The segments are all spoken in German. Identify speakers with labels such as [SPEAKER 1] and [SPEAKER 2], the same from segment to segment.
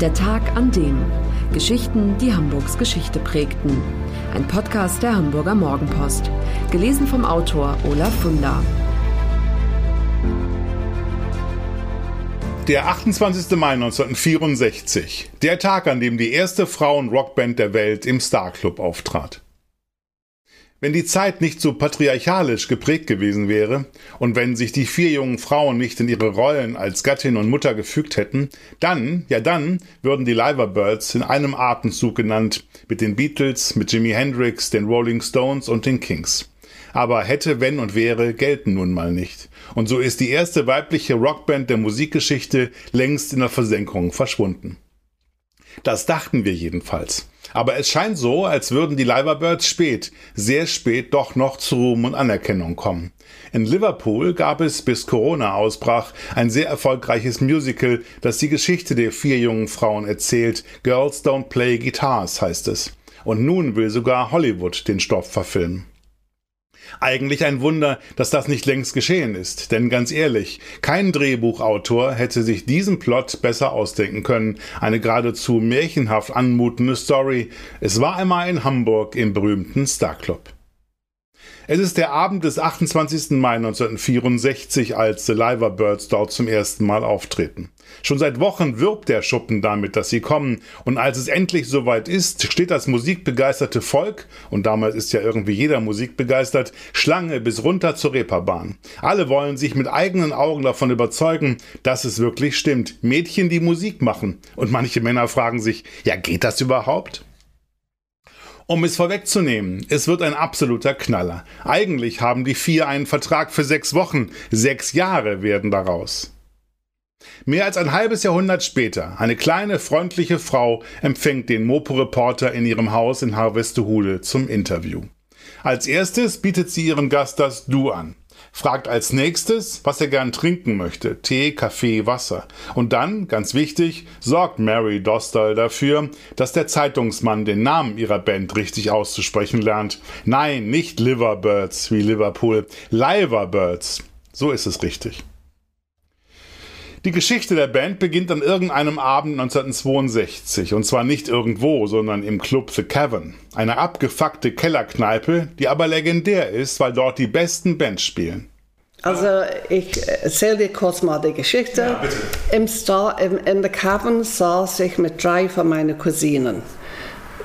[SPEAKER 1] Der Tag an dem. Geschichten, die Hamburgs Geschichte prägten. Ein Podcast der Hamburger Morgenpost. Gelesen vom Autor Olaf Funder.
[SPEAKER 2] Der 28. Mai 1964. Der Tag, an dem die erste Frauen-Rockband der Welt im Star Club auftrat. Wenn die Zeit nicht so patriarchalisch geprägt gewesen wäre und wenn sich die vier jungen Frauen nicht in ihre Rollen als Gattin und Mutter gefügt hätten, dann, ja dann, würden die Liverbirds in einem Atemzug genannt mit den Beatles, mit Jimi Hendrix, den Rolling Stones und den Kings. Aber hätte, wenn und wäre gelten nun mal nicht. Und so ist die erste weibliche Rockband der Musikgeschichte längst in der Versenkung verschwunden. Das dachten wir jedenfalls. Aber es scheint so, als würden die Liverbirds spät, sehr spät doch noch zu Ruhm und Anerkennung kommen. In Liverpool gab es, bis Corona ausbrach, ein sehr erfolgreiches Musical, das die Geschichte der vier jungen Frauen erzählt. Girls Don't Play Guitars heißt es. Und nun will sogar Hollywood den Stoff verfilmen. Eigentlich ein Wunder, dass das nicht längst geschehen ist, denn ganz ehrlich, kein Drehbuchautor hätte sich diesen Plot besser ausdenken können, eine geradezu märchenhaft anmutende Story. Es war einmal in Hamburg im berühmten Star Club. Es ist der Abend des 28. Mai 1964, als The Liver Birds dort zum ersten Mal auftreten. Schon seit Wochen wirbt der Schuppen damit, dass sie kommen, und als es endlich soweit ist, steht das musikbegeisterte Volk, und damals ist ja irgendwie jeder musikbegeistert, Schlange bis runter zur Reeperbahn. Alle wollen sich mit eigenen Augen davon überzeugen, dass es wirklich stimmt. Mädchen, die Musik machen. Und manche Männer fragen sich, ja, geht das überhaupt? Um es vorwegzunehmen, es wird ein absoluter Knaller. Eigentlich haben die vier einen Vertrag für sechs Wochen, sechs Jahre werden daraus. Mehr als ein halbes Jahrhundert später, eine kleine, freundliche Frau empfängt den Mopo-Reporter in ihrem Haus in Harvestehude zum Interview. Als erstes bietet sie ihrem Gast das Du an fragt als nächstes, was er gern trinken möchte. Tee, Kaffee, Wasser. Und dann, ganz wichtig, sorgt Mary Dostal dafür, dass der Zeitungsmann den Namen ihrer Band richtig auszusprechen lernt. Nein, nicht Liverbirds wie Liverpool, Liverbirds. So ist es richtig. Die Geschichte der Band beginnt an irgendeinem Abend 1962 und zwar nicht irgendwo, sondern im Club The Cavern, eine abgefuckte Kellerkneipe, die aber legendär ist, weil dort die besten Bands spielen.
[SPEAKER 3] Also ich erzähle dir kurz mal die Geschichte. Ja, Im Star, im, in The Cavern saß ich mit drei von meinen Cousinen.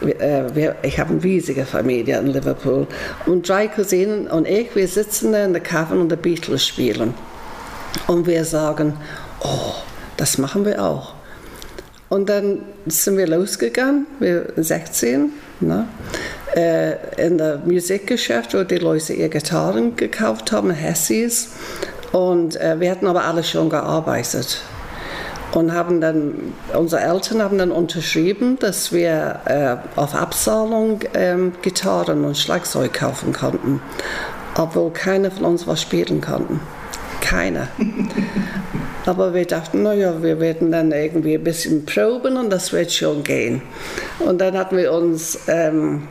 [SPEAKER 3] Äh, ich habe eine riesige Familie in Liverpool und drei Cousinen und ich, wir sitzen in The Cavern und die Beatles spielen. Und wir sagen, oh, das machen wir auch. Und dann sind wir losgegangen, wir 16, ne? äh, in der Musikgeschäft, wo die Leute ihre Gitarren gekauft haben, Hessies. Und äh, wir hatten aber alle schon gearbeitet. Und haben dann, unsere Eltern haben dann unterschrieben, dass wir äh, auf Abzahlung ähm, Gitarren und Schlagzeug kaufen konnten, obwohl keiner von uns was spielen konnten. Keiner. Aber wir dachten, naja, wir werden dann irgendwie ein bisschen proben und das wird schon gehen. Und dann hatten wir uns ähm,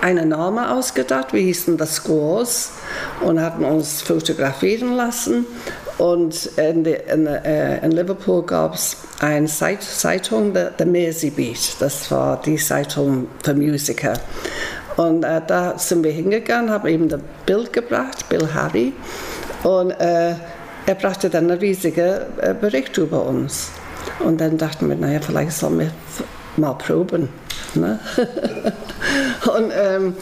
[SPEAKER 3] einen Namen ausgedacht, wir hießen das Scores und hatten uns fotografieren lassen. Und in, die, in, äh, in Liverpool gab es eine Zeitung, der Mersey Beat. Das war die Zeitung für Musiker. Und äh, da sind wir hingegangen, haben eben das Bild gebracht, Bill Harry. Und äh, er brachte dann einen riesigen äh, Bericht über uns. Und dann dachten wir, naja, vielleicht sollen wir mal proben. Ne? und ähm,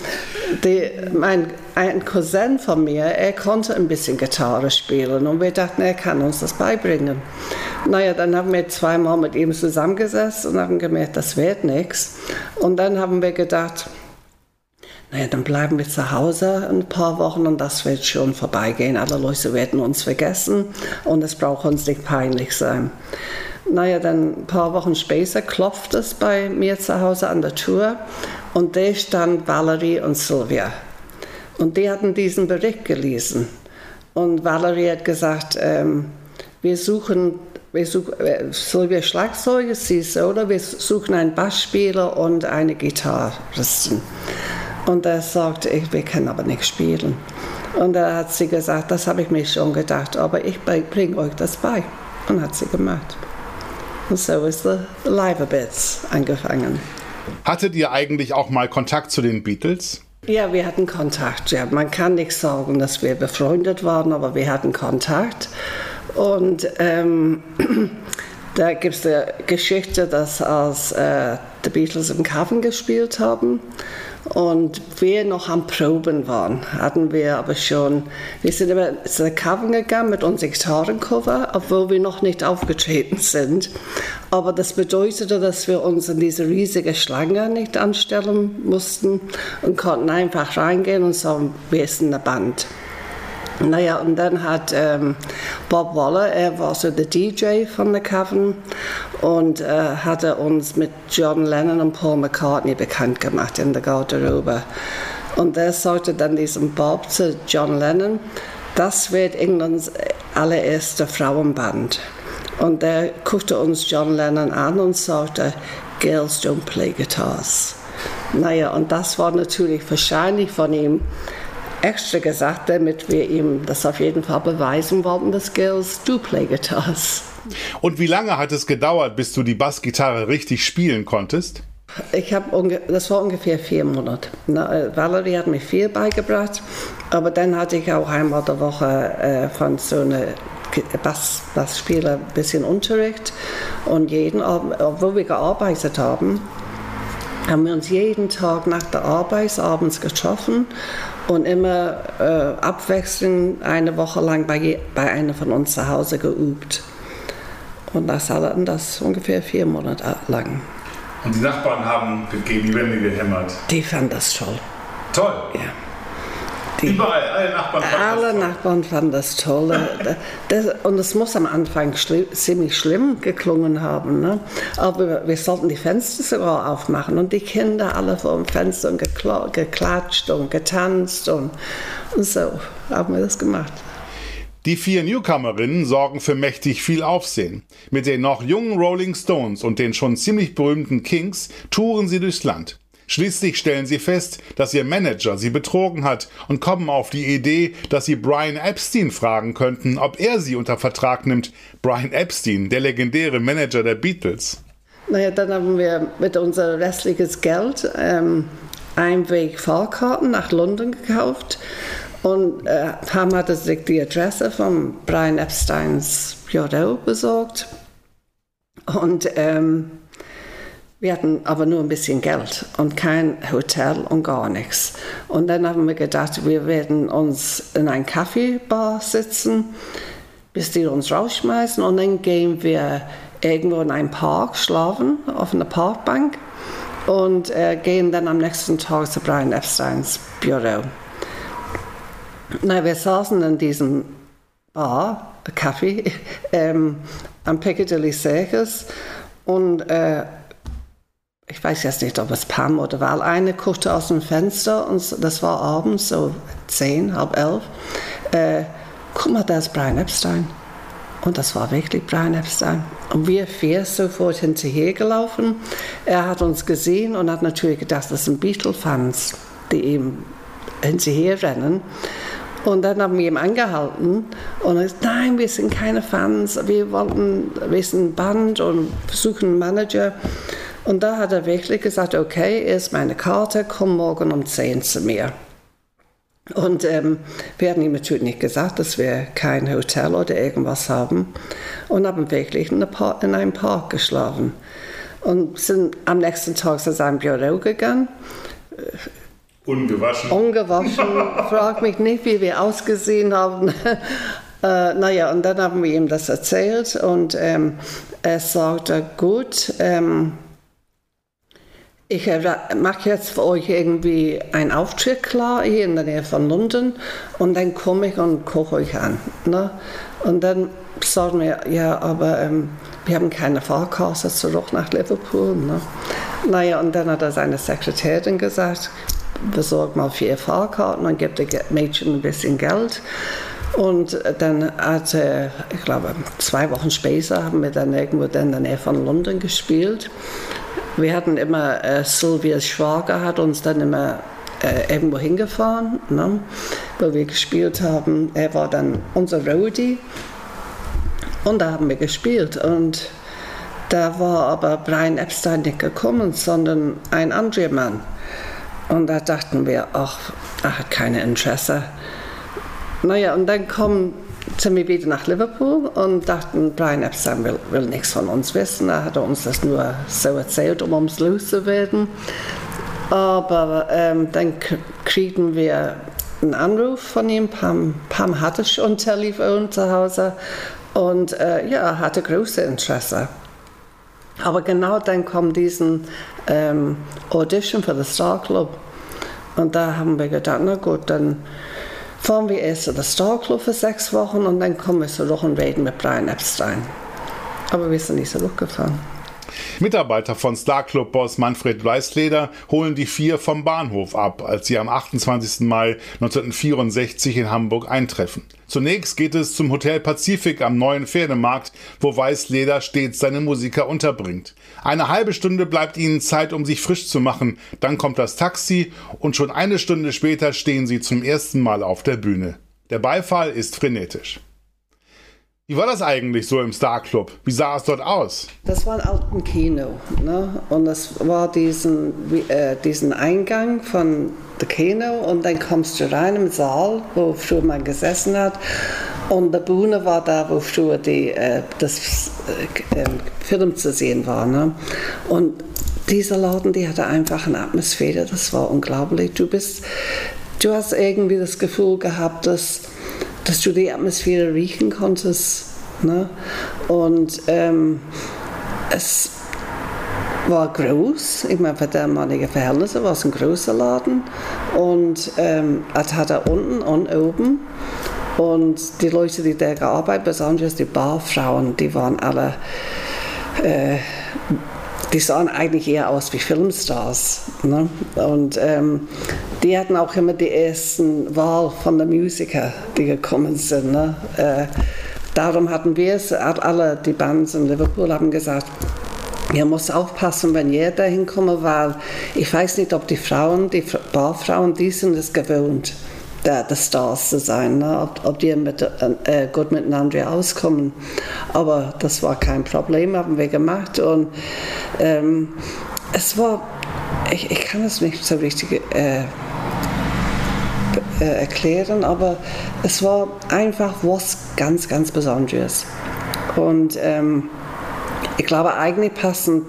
[SPEAKER 3] die, mein, ein Cousin von mir, er konnte ein bisschen Gitarre spielen und wir dachten, er kann uns das beibringen. Naja, dann haben wir zweimal mit ihm zusammengesessen und haben gemerkt, das wird nichts. Und dann haben wir gedacht, naja, dann bleiben wir zu Hause ein paar Wochen und das wird schon vorbeigehen. Alle Leute werden uns vergessen und es braucht uns nicht peinlich sein. Naja, dann ein paar Wochen später klopft es bei mir zu Hause an der Tür und da stand Valerie und Sylvia. Und die hatten diesen Bericht gelesen. Und Valerie hat gesagt, ähm, wir suchen, wir suchen äh, Sylvia Schlagzeug, sie oder wir suchen einen Bassspieler und eine Gitarristin. Und er sagte, ich, wir können aber nicht spielen. Und da hat sie gesagt, das habe ich mir schon gedacht, aber ich bringe euch das bei. Und hat sie gemacht. Und so ist the, the Live Bits angefangen.
[SPEAKER 2] Hattet ihr eigentlich auch mal Kontakt zu den Beatles?
[SPEAKER 3] Ja, wir hatten Kontakt. Ja, man kann nicht sagen, dass wir befreundet waren, aber wir hatten Kontakt. Und ähm, da gibt es eine Geschichte, dass als äh, die Beatles im Cavern gespielt haben und wir noch am Proben waren, hatten wir aber schon, wir sind immer zu Cavern gegangen mit unserem Gitarrencover, obwohl wir noch nicht aufgetreten sind. Aber das bedeutete, dass wir uns in diese riesige Schlange nicht anstellen mussten und konnten einfach reingehen und sagen, wir sind eine Band. Naja, und dann hat ähm, Bob Waller, er war so der DJ von der Cavern und äh, hatte uns mit John Lennon und Paul McCartney bekannt gemacht in der Garderobe. Und er sagte dann diesem Bob zu John Lennon, das wird Englands allererste Frauenband. Und er guckte uns John Lennon an und sagte, Girls don't play guitars. Naja, und das war natürlich wahrscheinlich von ihm extra gesagt, damit wir ihm das auf jeden Fall beweisen wollten, dass Girls do play guitars.
[SPEAKER 2] Und wie lange hat es gedauert, bis du die Bassgitarre richtig spielen konntest?
[SPEAKER 3] Ich habe das war ungefähr vier Monate. Na, Valerie hat mir viel beigebracht, aber dann hatte ich auch einmal der Woche äh, von so einer Bass, Bassspieler ein bisschen Unterricht und jeden Abend, obwohl wir gearbeitet haben, haben wir uns jeden Tag nach der Arbeit abends getroffen und immer äh, abwechselnd eine Woche lang bei, bei einer von uns zu Hause geübt. Und das hatten das ungefähr vier Monate lang.
[SPEAKER 2] Und die Nachbarn haben gegen die Wände gehämmert?
[SPEAKER 3] Die fanden das toll.
[SPEAKER 2] Toll?
[SPEAKER 3] Ja.
[SPEAKER 2] Die, Überall, alle Nachbarn fanden
[SPEAKER 3] alle
[SPEAKER 2] das toll.
[SPEAKER 3] Nachbarn fanden das toll. Das, und es muss am Anfang schli ziemlich schlimm geklungen haben. Ne? Aber wir, sollten die Fenster sogar aufmachen und die Kinder alle vor dem Fenster und gekla geklatscht und getanzt und, und so haben wir das gemacht.
[SPEAKER 2] Die vier Newcomerinnen sorgen für mächtig viel Aufsehen. Mit den noch jungen Rolling Stones und den schon ziemlich berühmten Kings touren sie durchs Land. Schließlich stellen sie fest, dass ihr Manager sie betrogen hat und kommen auf die Idee, dass sie Brian Epstein fragen könnten, ob er sie unter Vertrag nimmt. Brian Epstein, der legendäre Manager der Beatles.
[SPEAKER 3] Naja, dann haben wir mit unser restliches Geld ähm, Einweg-Fahrkarten nach London gekauft und äh, Pam hatte sich die Adresse von Brian Epsteins Büro besorgt. Und ähm, wir hatten aber nur ein bisschen Geld und kein Hotel und gar nichts. Und dann haben wir gedacht, wir werden uns in ein Kaffeebar sitzen, bis die uns rausschmeißen und dann gehen wir irgendwo in einen Park schlafen, auf einer Parkbank und äh, gehen dann am nächsten Tag zu Brian Epsteins Büro. Na, wir saßen in diesem Bar, Kaffee, ähm, am Piccadilly Circus und äh, ich weiß jetzt nicht, ob es Pam oder Val, eine guckte aus dem Fenster und das war abends, so zehn, halb elf. Äh, guck mal, da ist Brian Epstein. Und das war wirklich Brian Epstein. Und wir vier sofort hinterher gelaufen. Er hat uns gesehen und hat natürlich gedacht, das sind Beatle-Fans, die ihm hinterher rennen. Und dann haben wir ihn angehalten und er gesagt, nein, wir sind keine Fans, wir wollten, wir sind Band und suchen einen Manager. Und da hat er wirklich gesagt, okay, ist meine Karte, komm morgen um 10 zu mir. Und ähm, wir hatten ihm natürlich nicht gesagt, dass wir kein Hotel oder irgendwas haben und haben wirklich in, Park, in einem Park geschlafen. Und sind am nächsten Tag zu seinem Büro gegangen.
[SPEAKER 2] Ungewaschen.
[SPEAKER 3] Ungewaschen. Frag mich nicht, wie wir ausgesehen haben. äh, naja, und dann haben wir ihm das erzählt und ähm, er sagte, gut, ähm, ich mache jetzt für euch irgendwie einen Auftritt klar, hier in der Nähe von London, und dann komme ich und koche euch an. Ne? Und dann sagen wir, ja, aber ähm, wir haben keine Fahrkarte zurück nach Liverpool. Ne? Naja, und dann hat er seine Sekretärin gesagt, besorg mal vier Fahrkarten und gibt dem Mädchen ein bisschen Geld. Und dann hat er, ich glaube, zwei Wochen später haben wir dann irgendwo in der Nähe von London gespielt. Wir hatten immer, äh, Sylvias Schwager hat uns dann immer äh, irgendwo hingefahren, ne, wo wir gespielt haben. Er war dann unser Roadie und da haben wir gespielt. Und Da war aber Brian Epstein nicht gekommen, sondern ein anderer Mann. Und da dachten wir, ach, er hat keine Interesse. Naja, und dann kommen sind wir wieder nach Liverpool und dachten, Brian Epstein will, will nichts von uns wissen. Er hat uns das nur so erzählt, um uns loszuwerden. Aber ähm, dann kriegen wir einen Anruf von ihm. Pam, Pam hatte schon Telefon zu Hause und äh, ja, hatte große Interesse. Aber genau dann kommt diesen ähm, Audition für den Star Club. Und da haben wir gedacht, na gut, dann fahren wir erst zu der Star Club für sechs Wochen und dann kommen wir zurück und reden mit Brian Epstein. Aber wir sind nicht zurückgefahren.
[SPEAKER 2] Mitarbeiter von Star Club Boss Manfred Weißleder holen die vier vom Bahnhof ab, als sie am 28. Mai 1964 in Hamburg eintreffen. Zunächst geht es zum Hotel Pazifik am neuen Pferdemarkt, wo Weißleder stets seine Musiker unterbringt. Eine halbe Stunde bleibt ihnen Zeit, um sich frisch zu machen. Dann kommt das Taxi und schon eine Stunde später stehen sie zum ersten Mal auf der Bühne. Der Beifall ist frenetisch. Wie war das eigentlich so im Star Club? Wie sah es dort aus?
[SPEAKER 3] Das war ein alten Kino. Ne? Und es war diesen, äh, diesen Eingang von dem Kino und dann kommst du rein im Saal, wo früher man gesessen hat. Und die Bühne war da, wo früher die, äh, das äh, ähm, Film zu sehen war. Ne? Und dieser Laden, die hatte einfach eine Atmosphäre, das war unglaublich. Du bist, du hast irgendwie das Gefühl gehabt, dass dass du die Atmosphäre riechen konntest. Ne? Und ähm, es war groß, ich meine, für damalige Verhältnisse war es ein großer Laden. Und ähm, es hatte unten und oben. Und die Leute, die da gearbeitet haben, besonders die Barfrauen, die waren alle äh, die sahen eigentlich eher aus wie Filmstars. Ne? Und ähm, die hatten auch immer die ersten Wahl von den Musikern, die gekommen sind. Ne? Äh, darum hatten wir es, alle die Bands in Liverpool haben gesagt, ihr muss aufpassen, wenn ihr da hinkommt, weil ich weiß nicht, ob die Frauen, die Barfrauen, die sind es gewohnt der, der Stars zu sein, ne? ob, ob die mit, äh, gut miteinander auskommen. Aber das war kein Problem, haben wir gemacht. Und ähm, es war, ich, ich kann es nicht so richtig äh, äh, erklären, aber es war einfach was ganz, ganz Besonderes. Und ähm, ich glaube, eigentlich passen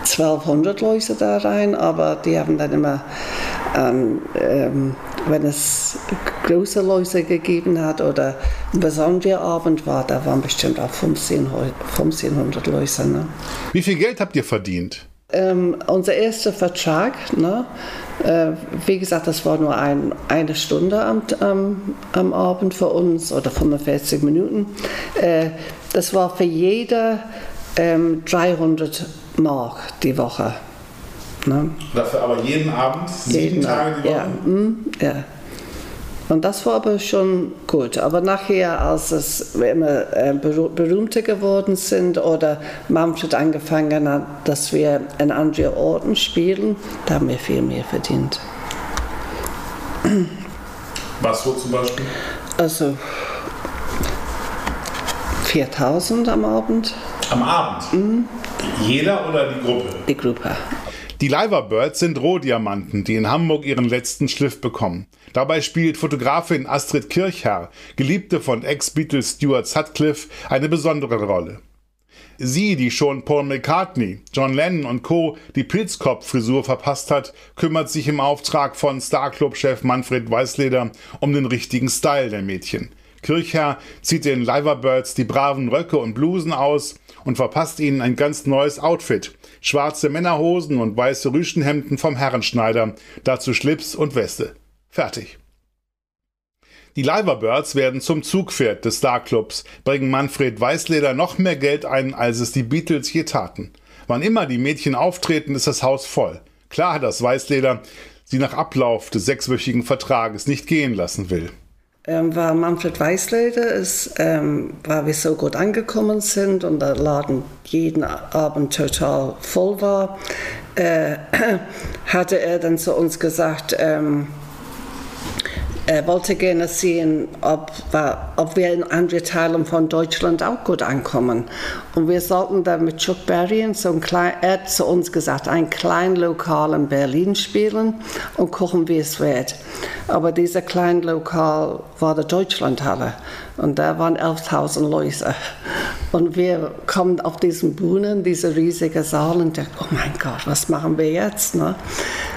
[SPEAKER 3] 1200 Leute da rein, aber die haben dann immer ähm, ähm, wenn es große Leute gegeben hat oder ein besonderer Abend war, da waren bestimmt auch 15, 1500 Leute. Ne?
[SPEAKER 2] Wie viel Geld habt ihr verdient?
[SPEAKER 3] Ähm, unser erster Vertrag, ne, äh, wie gesagt, das war nur ein, eine Stunde am, am, am, Abend für uns oder 45 Minuten. Äh, das war für jeder ähm, 300 Mark die Woche.
[SPEAKER 2] Ne? Dafür aber jeden Abend, sieben jeden Tage die Woche?
[SPEAKER 3] Ja, mm, ja. Und das war aber schon gut. Aber nachher, als es immer äh, berühmter geworden sind oder Manfred angefangen hat, dass wir in anderen Orten spielen, da haben wir viel mehr verdient.
[SPEAKER 2] Was so zum Beispiel?
[SPEAKER 3] Also 4000 am Abend.
[SPEAKER 2] Am Abend? Mhm. Jeder oder die Gruppe?
[SPEAKER 3] Die Gruppe.
[SPEAKER 2] Die Liverbirds sind Rohdiamanten, die in Hamburg ihren letzten Schliff bekommen. Dabei spielt Fotografin Astrid Kirchherr, Geliebte von Ex-Beatles Stuart Sutcliffe, eine besondere Rolle. Sie, die schon Paul McCartney, John Lennon und Co. die Pilzkopf-Frisur verpasst hat, kümmert sich im Auftrag von Starclub-Chef Manfred Weißleder um den richtigen Style der Mädchen. Kirchherr zieht den Liverbirds die braven Röcke und Blusen aus und verpasst ihnen ein ganz neues Outfit. Schwarze Männerhosen und weiße Rüschenhemden vom Herrenschneider, dazu Schlips und Weste. Fertig. Die Liverbirds werden zum Zugpferd des Starclubs, bringen Manfred Weißleder noch mehr Geld ein, als es die Beatles je taten. Wann immer die Mädchen auftreten, ist das Haus voll. Klar hat das Weißleder sie nach Ablauf des sechswöchigen Vertrages nicht gehen lassen will
[SPEAKER 3] ähm, war Manfred Weißleder, ist, ähm, weil wir so gut angekommen sind und der Laden jeden Abend total voll war, äh, hatte er dann zu uns gesagt, ähm, er wollte gerne sehen, ob, ob wir in andere Teilen von Deutschland auch gut ankommen. Und wir sollten dann mit Chuck Berry so ein klein, er hat zu uns gesagt, ein kleines Lokal in Berlin spielen und gucken, wie es wird. Aber dieser kleine Lokal war der Deutschlandhalle und da waren 11.000 Leute. Und wir kommen auf diesen Bühnen, diese riesige Saal und denken, oh mein Gott, was machen wir jetzt? Ne?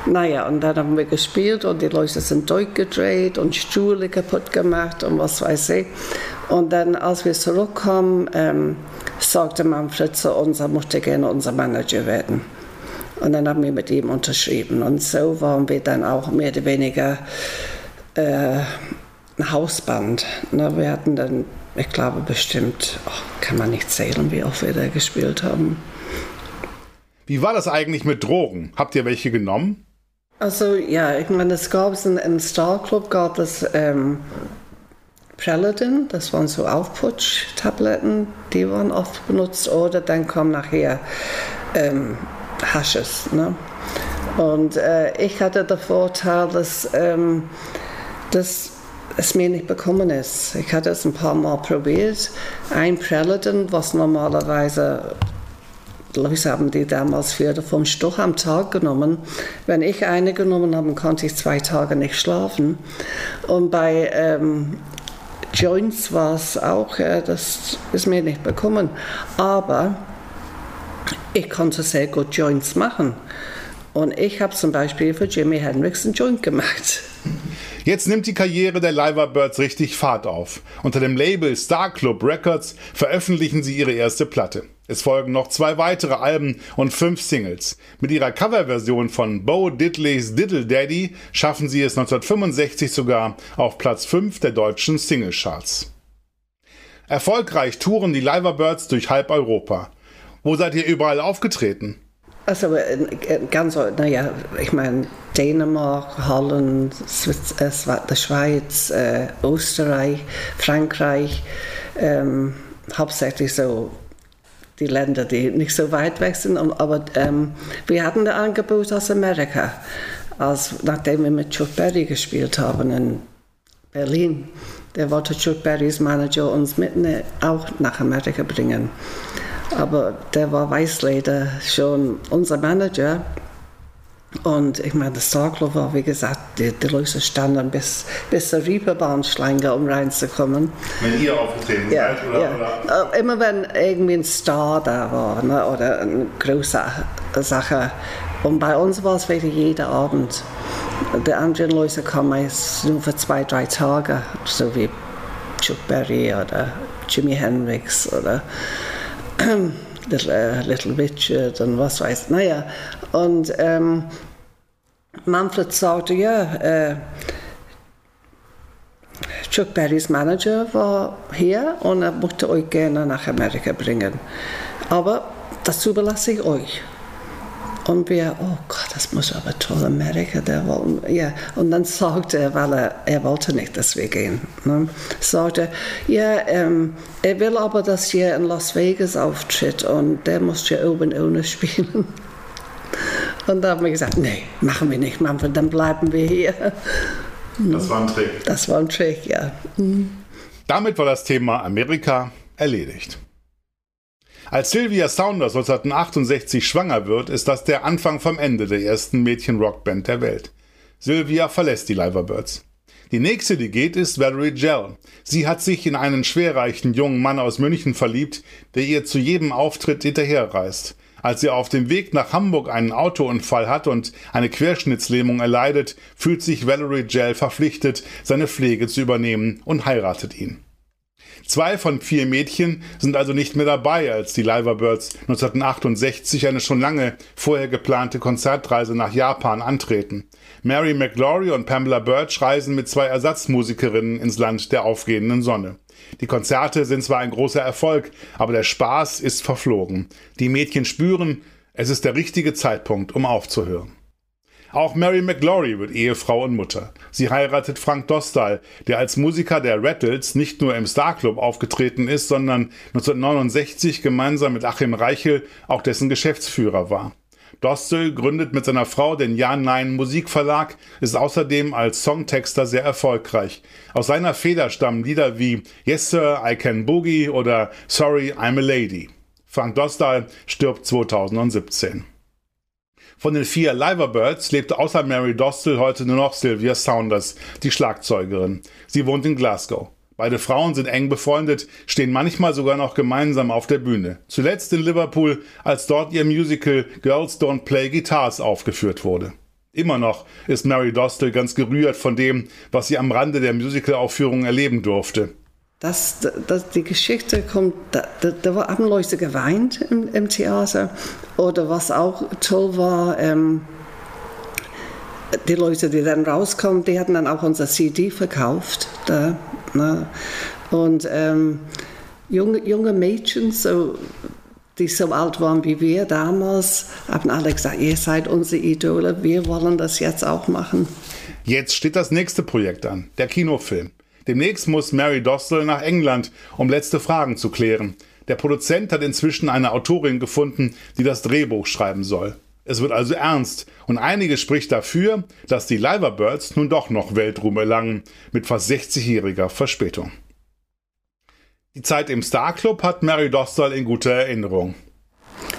[SPEAKER 3] Naja, und dann haben wir gespielt und die Leute sind durchgedreht und Stühle kaputt gemacht und was weiß ich. Und dann, als wir zurückkommen, ähm, sagte Manfred zu uns, er möchte gerne unser Manager werden. Und dann haben wir mit ihm unterschrieben. Und so waren wir dann auch mehr oder weniger äh, ein Hausband. Ne? Wir hatten dann, ich glaube bestimmt, oh, kann man nicht zählen, wie oft wir da gespielt haben.
[SPEAKER 2] Wie war das eigentlich mit Drogen? Habt ihr welche genommen?
[SPEAKER 3] Also ja, ich meine, es gab in, im Star Club gab es ähm, Preludin, das waren so Aufputsch-Tabletten, die waren oft benutzt, oder dann kam nachher ähm, Hasches. Ne? Und äh, ich hatte den Vorteil, dass, ähm, dass es mir nicht bekommen ist. Ich hatte es ein paar Mal probiert. Ein Preludin, was normalerweise Leute haben die damals vier oder fünf Stück am Tag genommen. Wenn ich eine genommen habe, konnte ich zwei Tage nicht schlafen. Und bei ähm, Joints war es auch, äh, das ist mir nicht bekommen. Aber ich konnte sehr gut Joints machen. Und ich habe zum Beispiel für Jimi Hendrix einen Joint gemacht.
[SPEAKER 2] Jetzt nimmt die Karriere der Liver Birds richtig Fahrt auf. Unter dem Label Star Club Records veröffentlichen sie ihre erste Platte. Es folgen noch zwei weitere Alben und fünf Singles. Mit ihrer Coverversion von Bo Diddleys Diddle Daddy schaffen sie es 1965 sogar auf Platz 5 der deutschen Singlecharts. Erfolgreich touren die Liverbirds durch halb Europa. Wo seid ihr überall aufgetreten?
[SPEAKER 3] Also äh, ganz, naja, ich meine Dänemark, Holland, äh, die Schweiz, äh, Österreich, Frankreich, ähm, hauptsächlich so die Länder, die nicht so weit weg sind. Aber ähm, wir hatten ein Angebot aus Amerika, als, nachdem wir mit Chuck Berry gespielt haben in Berlin. Der wollte Chuck Berrys Manager uns mit ne, auch nach Amerika bringen. Aber der war Weißleder schon unser Manager. Und ich meine, das Starklo war, wie gesagt, die, die Leute standen bis, bis zur Reeperbahn-Schlange, um reinzukommen.
[SPEAKER 2] Wenn ihr aufgetreten
[SPEAKER 3] ja, seid, oder, ja. oder? Äh, immer wenn irgendwie ein Star da war ne, oder eine große Sache. Und bei uns war es wirklich jeden Abend. Die anderen Leute kamen nur für zwei, drei Tage, so wie Chuck Berry oder Jimi Hendrix oder Little, äh, Little Richard und was weiß. Naja, und ähm, Manfred sagte, ja, äh, Chuck Berrys Manager war hier und er möchte euch gerne nach Amerika bringen. Aber das überlasse ich euch. Und wir, oh Gott, das muss aber toll, Amerika, der wollen, ja. Und dann sagte er, weil er, er wollte nicht, dass wir gehen, ne? sagte, ja, ähm, er will aber, dass ihr in Las Vegas auftritt und der muss ja oben ohne spielen. Und da haben wir gesagt, nee, machen wir nicht, Manfred, dann bleiben wir hier.
[SPEAKER 2] Das war ein Trick.
[SPEAKER 3] Das war ein Trick, ja. Mhm.
[SPEAKER 2] Damit war das Thema Amerika erledigt. Als Sylvia Saunders 1968 schwanger wird, ist das der Anfang vom Ende der ersten Mädchen-Rockband der Welt. Sylvia verlässt die Liverbirds. Die nächste, die geht, ist Valerie Gell. Sie hat sich in einen schwerreichen jungen Mann aus München verliebt, der ihr zu jedem Auftritt hinterherreist. Als sie auf dem Weg nach Hamburg einen Autounfall hat und eine Querschnittslähmung erleidet, fühlt sich Valerie Gell verpflichtet, seine Pflege zu übernehmen und heiratet ihn. Zwei von vier Mädchen sind also nicht mehr dabei, als die Liverbirds 1968 eine schon lange vorher geplante Konzertreise nach Japan antreten. Mary McLaurie und Pamela Birch reisen mit zwei Ersatzmusikerinnen ins Land der aufgehenden Sonne. Die Konzerte sind zwar ein großer Erfolg, aber der Spaß ist verflogen. Die Mädchen spüren, es ist der richtige Zeitpunkt, um aufzuhören. Auch Mary McGlory wird Ehefrau und Mutter. Sie heiratet Frank Dostal, der als Musiker der Rattles nicht nur im Starclub aufgetreten ist, sondern 1969 gemeinsam mit Achim Reichel auch dessen Geschäftsführer war. Dostel gründet mit seiner Frau den Ja Nein Musikverlag, ist außerdem als Songtexter sehr erfolgreich. Aus seiner Feder stammen Lieder wie Yes Sir, I Can Boogie oder Sorry, I'm a Lady. Frank Dostal stirbt 2017. Von den vier Liverbirds lebt außer Mary Dostal heute nur noch Sylvia Saunders, die Schlagzeugerin. Sie wohnt in Glasgow. Beide Frauen sind eng befreundet, stehen manchmal sogar noch gemeinsam auf der Bühne. Zuletzt in Liverpool, als dort ihr Musical Girls Don't Play Guitars aufgeführt wurde. Immer noch ist Mary Dostal ganz gerührt von dem, was sie am Rande der Musicalaufführung erleben durfte.
[SPEAKER 3] Das, das, die Geschichte kommt, da, da, haben Leute geweint im, im, Theater. Oder was auch toll war, ähm, die Leute, die dann rauskommen, die hatten dann auch unser CD verkauft. Da, ne? Und ähm, junge, junge Mädchen, so, die so alt waren wie wir damals, haben alle gesagt, ihr seid unsere Idole, wir wollen das jetzt auch machen.
[SPEAKER 2] Jetzt steht das nächste Projekt an, der Kinofilm. Demnächst muss Mary Dostal nach England, um letzte Fragen zu klären. Der Produzent hat inzwischen eine Autorin gefunden, die das Drehbuch schreiben soll. Es wird also ernst und einiges spricht dafür, dass die Liverbirds nun doch noch Weltruhm erlangen, mit fast 60-jähriger Verspätung. Die Zeit im Star Club hat Mary Dostal in guter Erinnerung.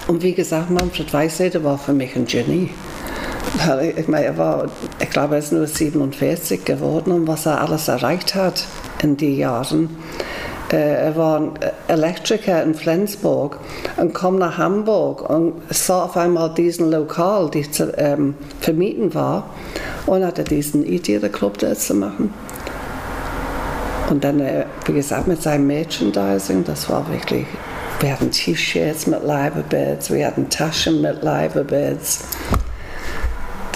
[SPEAKER 3] Und wie gesagt, Manfred Weißleder war für mich ein Genie. Ich meine, er war, ich glaube, er ist nur 47 geworden und was er alles erreicht hat in den Jahren. Äh, er war ein Elektriker in Flensburg und kam nach Hamburg und sah auf einmal diesen Lokal, die zu ähm, vermieten war, und hatte diesen Idee-Club da zu machen. Und dann, äh, wie gesagt, mit seinem Merchandising, das war wirklich, wir hatten T-Shirts mit Leiberbeds, wir hatten Taschen mit Leiberbeds.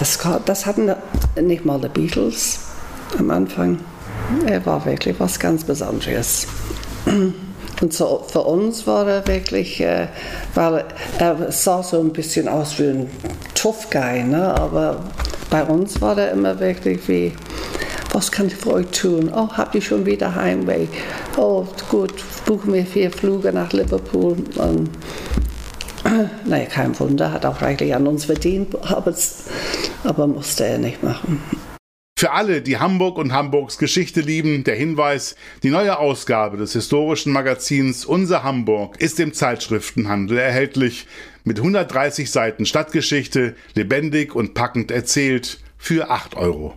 [SPEAKER 3] Das, das hatten nicht mal die Beatles am Anfang. Er war wirklich was ganz Besonderes. Und so für uns war er wirklich, äh, weil er sah so ein bisschen aus wie ein Tough Guy, ne? aber bei uns war er immer wirklich wie, was kann ich für euch tun? Oh, habt ihr schon wieder Heimweh? Oh, gut, buchen wir vier Flüge nach Liverpool. Und, naja, kein Wunder, hat auch reichlich an uns verdient, aber, aber musste er nicht machen.
[SPEAKER 2] Für alle, die Hamburg und Hamburgs Geschichte lieben, der Hinweis, die neue Ausgabe des historischen Magazins Unser Hamburg ist im Zeitschriftenhandel erhältlich mit 130 Seiten Stadtgeschichte, lebendig und packend erzählt für 8,95 Euro.